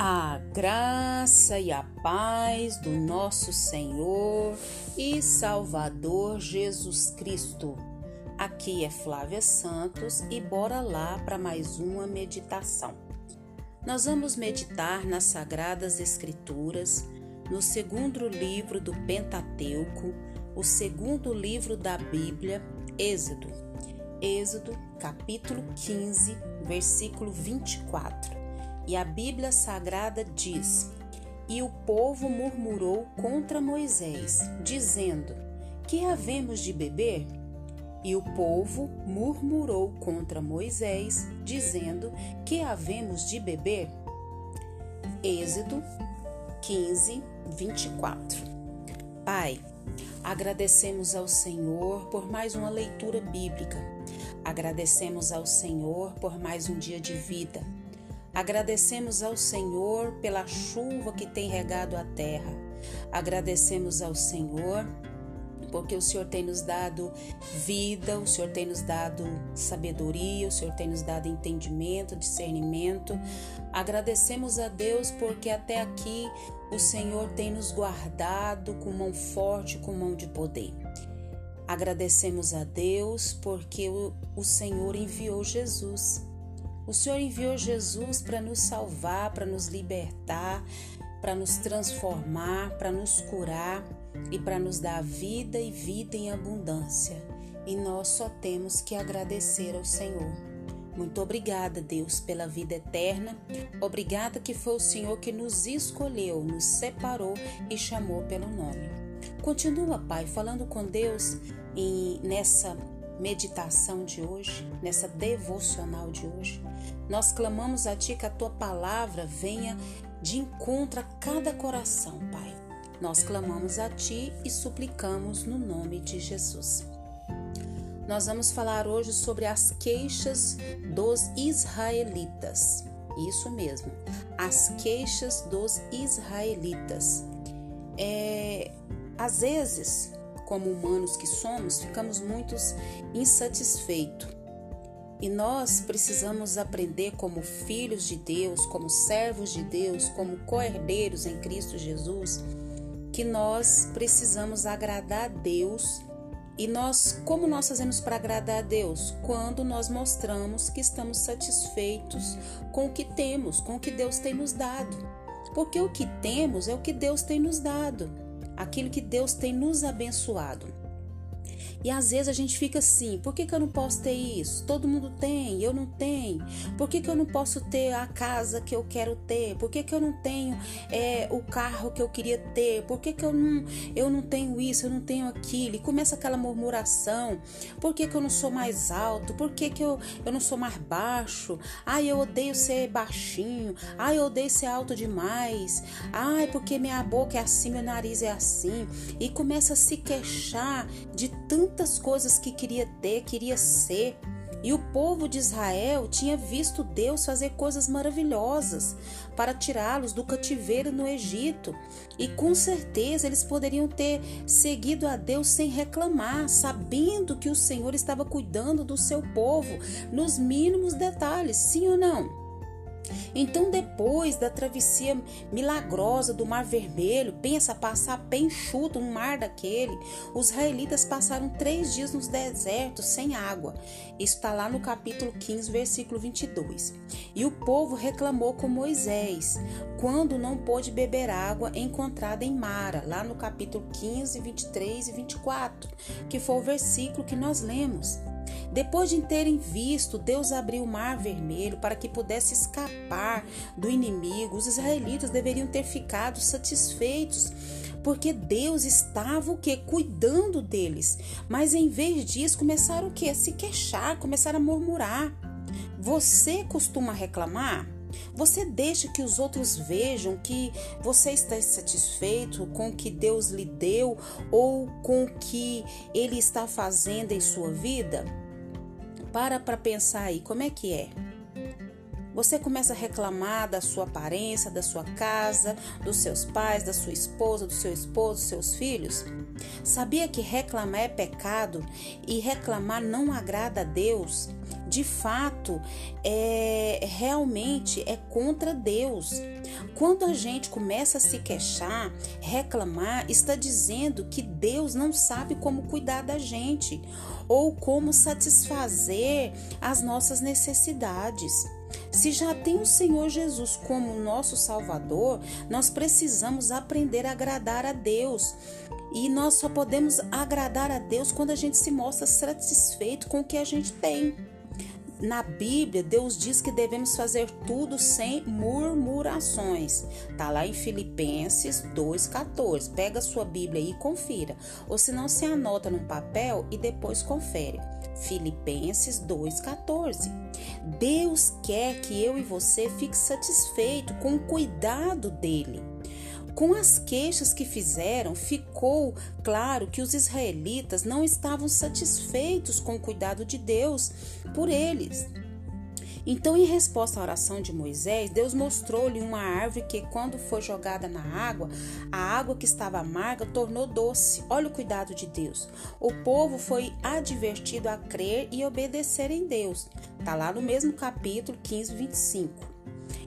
A graça e a paz do nosso Senhor e Salvador Jesus Cristo. Aqui é Flávia Santos e bora lá para mais uma meditação. Nós vamos meditar nas Sagradas Escrituras, no segundo livro do Pentateuco, o segundo livro da Bíblia, Êxodo. Êxodo, capítulo 15, versículo 24. E a Bíblia Sagrada diz: E o povo murmurou contra Moisés, dizendo: Que havemos de beber? E o povo murmurou contra Moisés, dizendo: Que havemos de beber? Êxodo 15, 24. Pai, agradecemos ao Senhor por mais uma leitura bíblica. Agradecemos ao Senhor por mais um dia de vida. Agradecemos ao Senhor pela chuva que tem regado a terra. Agradecemos ao Senhor porque o Senhor tem nos dado vida, o Senhor tem nos dado sabedoria, o Senhor tem nos dado entendimento, discernimento. Agradecemos a Deus porque até aqui o Senhor tem nos guardado com mão forte, com mão de poder. Agradecemos a Deus porque o, Senhor enviou Jesus o Senhor enviou Jesus para nos salvar, para nos libertar, para nos transformar, para nos curar e para nos dar vida e vida em abundância. E nós só temos que agradecer ao Senhor. Muito obrigada, Deus, pela vida eterna. Obrigada que foi o Senhor que nos escolheu, nos separou e chamou pelo nome. Continua, Pai, falando com Deus e nessa meditação de hoje, nessa devocional de hoje, nós clamamos a Ti que a Tua palavra venha de encontro a cada coração, Pai. Nós clamamos a Ti e suplicamos no nome de Jesus. Nós vamos falar hoje sobre as queixas dos israelitas. Isso mesmo, as queixas dos israelitas. É, às vezes como humanos que somos, ficamos muito insatisfeitos. E nós precisamos aprender, como filhos de Deus, como servos de Deus, como co-herdeiros em Cristo Jesus, que nós precisamos agradar a Deus. E nós, como nós fazemos para agradar a Deus? Quando nós mostramos que estamos satisfeitos com o que temos, com o que Deus tem nos dado. Porque o que temos é o que Deus tem nos dado aquilo que Deus tem nos abençoado. E às vezes a gente fica assim: por que, que eu não posso ter isso? Todo mundo tem, eu não tenho. Por que, que eu não posso ter a casa que eu quero ter? Por que, que eu não tenho é, o carro que eu queria ter? Por que, que eu, não, eu não tenho isso, eu não tenho aquilo? E começa aquela murmuração: por que, que eu não sou mais alto? Por que, que eu, eu não sou mais baixo? Ai, eu odeio ser baixinho. Ai, eu odeio ser alto demais. Ai, porque minha boca é assim, meu nariz é assim. E começa a se queixar de tanto tantas coisas que queria ter, queria ser. E o povo de Israel tinha visto Deus fazer coisas maravilhosas para tirá-los do cativeiro no Egito. E com certeza eles poderiam ter seguido a Deus sem reclamar, sabendo que o Senhor estava cuidando do seu povo nos mínimos detalhes, sim ou não? Então, depois da travessia milagrosa do Mar Vermelho, pensa passar pé enxuto um mar daquele, os israelitas passaram três dias no deserto sem água. Isso está lá no capítulo 15, versículo 22. E o povo reclamou com Moisés quando não pôde beber água encontrada em Mara, lá no capítulo 15, 23 e 24, que foi o versículo que nós lemos. Depois de terem visto Deus abrir o mar vermelho para que pudesse escapar do inimigo, os israelitas deveriam ter ficado satisfeitos, porque Deus estava o que cuidando deles. Mas em vez disso, começaram o que a se queixar, começaram a murmurar. Você costuma reclamar? Você deixa que os outros vejam que você está satisfeito com o que Deus lhe deu ou com o que Ele está fazendo em sua vida? Para para pensar aí, como é que é? Você começa a reclamar da sua aparência, da sua casa, dos seus pais, da sua esposa, do seu esposo, dos seus filhos? Sabia que reclamar é pecado e reclamar não agrada a Deus? De fato, é realmente é contra Deus. Quando a gente começa a se queixar, reclamar, está dizendo que Deus não sabe como cuidar da gente ou como satisfazer as nossas necessidades. Se já tem o Senhor Jesus como nosso Salvador, nós precisamos aprender a agradar a Deus. E nós só podemos agradar a Deus quando a gente se mostra satisfeito com o que a gente tem na Bíblia, Deus diz que devemos fazer tudo sem murmurações. Tá lá em Filipenses 2:14. Pega sua Bíblia e confira. Ou se não, se anota num papel e depois confere. Filipenses 2:14. Deus quer que eu e você fique satisfeito com o cuidado dele. Com as queixas que fizeram, ficou claro que os israelitas não estavam satisfeitos com o cuidado de Deus por eles. Então, em resposta à oração de Moisés, Deus mostrou-lhe uma árvore que, quando foi jogada na água, a água que estava amarga tornou doce. Olha o cuidado de Deus. O povo foi advertido a crer e obedecer em Deus. Está lá no mesmo capítulo 15, 25.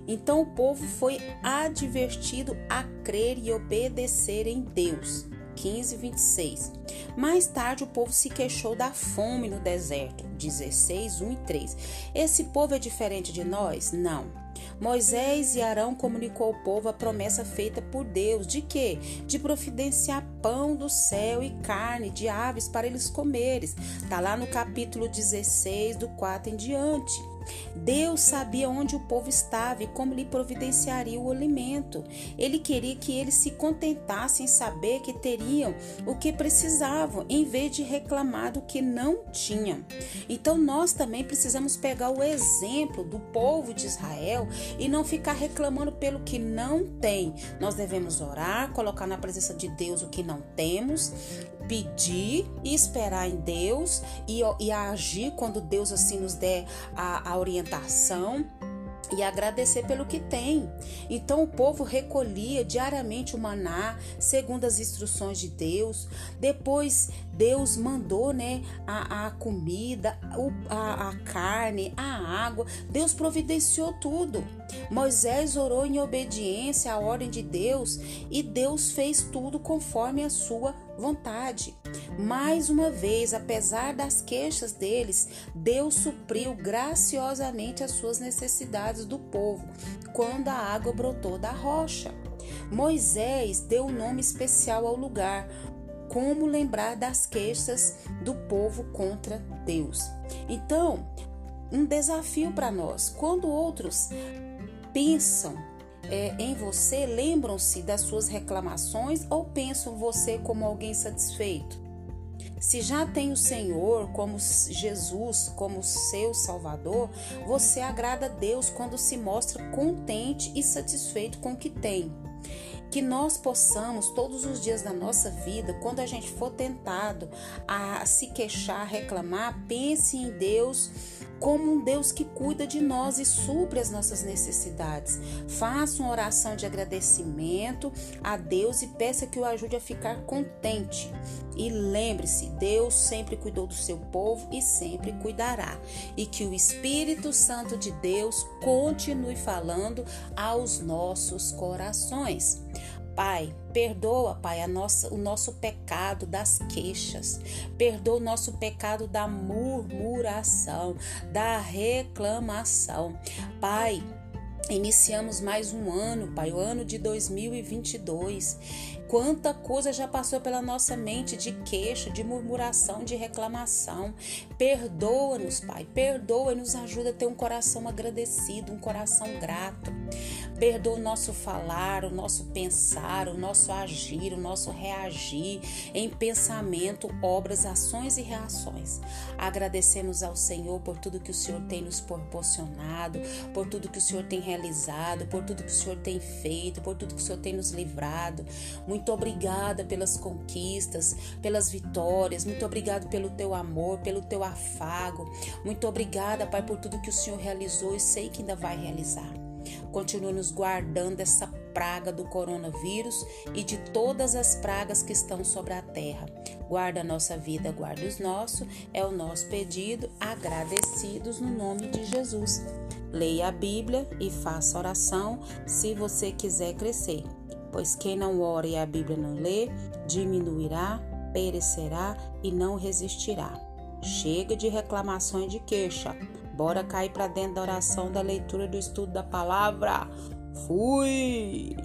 Então o povo foi advertido a crer e obedecer em Deus. 15, 26. Mais tarde o povo se queixou da fome no deserto. 16, 1 e 3. Esse povo é diferente de nós? Não. Moisés e Arão comunicou ao povo a promessa feita por Deus de quê? De providenciar pão do céu e carne de aves para eles comeres. Está lá no capítulo 16, do 4 em diante. Deus sabia onde o povo estava e como lhe providenciaria o alimento. Ele queria que eles se contentassem em saber que teriam o que precisavam, em vez de reclamar do que não tinham. Então nós também precisamos pegar o exemplo do povo de Israel e não ficar reclamando pelo que não tem. Nós devemos orar, colocar na presença de Deus o que não temos, pedir e esperar em Deus e, e agir quando Deus assim nos der a, a orientação e agradecer pelo que tem. Então o povo recolhia diariamente o maná, segundo as instruções de Deus. Depois Deus mandou, né, a, a comida, a, a carne, a água. Deus providenciou tudo. Moisés orou em obediência à ordem de Deus e Deus fez tudo conforme a sua vontade. Mais uma vez, apesar das queixas deles, Deus supriu graciosamente as suas necessidades do povo quando a água brotou da rocha. Moisés deu um nome especial ao lugar, como lembrar das queixas do povo contra Deus. Então, um desafio para nós. Quando outros pensam é, em você, lembram-se das suas reclamações ou pensam você como alguém satisfeito? Se já tem o Senhor como Jesus, como seu Salvador, você agrada a Deus quando se mostra contente e satisfeito com o que tem que nós possamos todos os dias da nossa vida, quando a gente for tentado a se queixar, reclamar, pense em Deus como um Deus que cuida de nós e supre as nossas necessidades. Faça uma oração de agradecimento a Deus e peça que o ajude a ficar contente. E lembre-se, Deus sempre cuidou do seu povo e sempre cuidará. E que o Espírito Santo de Deus continue falando aos nossos corações. Pai, perdoa, Pai, nossa, o nosso pecado das queixas. Perdoa o nosso pecado da murmuração, da reclamação. Pai, Iniciamos mais um ano, Pai, o ano de 2022. Quanta coisa já passou pela nossa mente de queixa, de murmuração, de reclamação. Perdoa-nos, Pai, perdoa e nos ajuda a ter um coração agradecido, um coração grato. Perdoa o nosso falar, o nosso pensar, o nosso agir, o nosso reagir em pensamento, obras, ações e reações. Agradecemos ao Senhor por tudo que o Senhor tem nos proporcionado, por tudo que o Senhor tem realizado, por tudo que o Senhor tem feito, por tudo que o Senhor tem nos livrado. Muito obrigada pelas conquistas, pelas vitórias. Muito obrigado pelo teu amor, pelo teu afago. Muito obrigada, Pai, por tudo que o Senhor realizou e sei que ainda vai realizar. Continue nos guardando dessa praga do coronavírus e de todas as pragas que estão sobre a terra. Guarda a nossa vida, guarda os nossos, é o nosso pedido, agradecidos no nome de Jesus. Leia a Bíblia e faça oração se você quiser crescer, pois quem não ora e a Bíblia não lê, diminuirá, perecerá e não resistirá. Chega de reclamações de queixa. Bora cair para dentro da oração, da leitura, do estudo da palavra. Fui!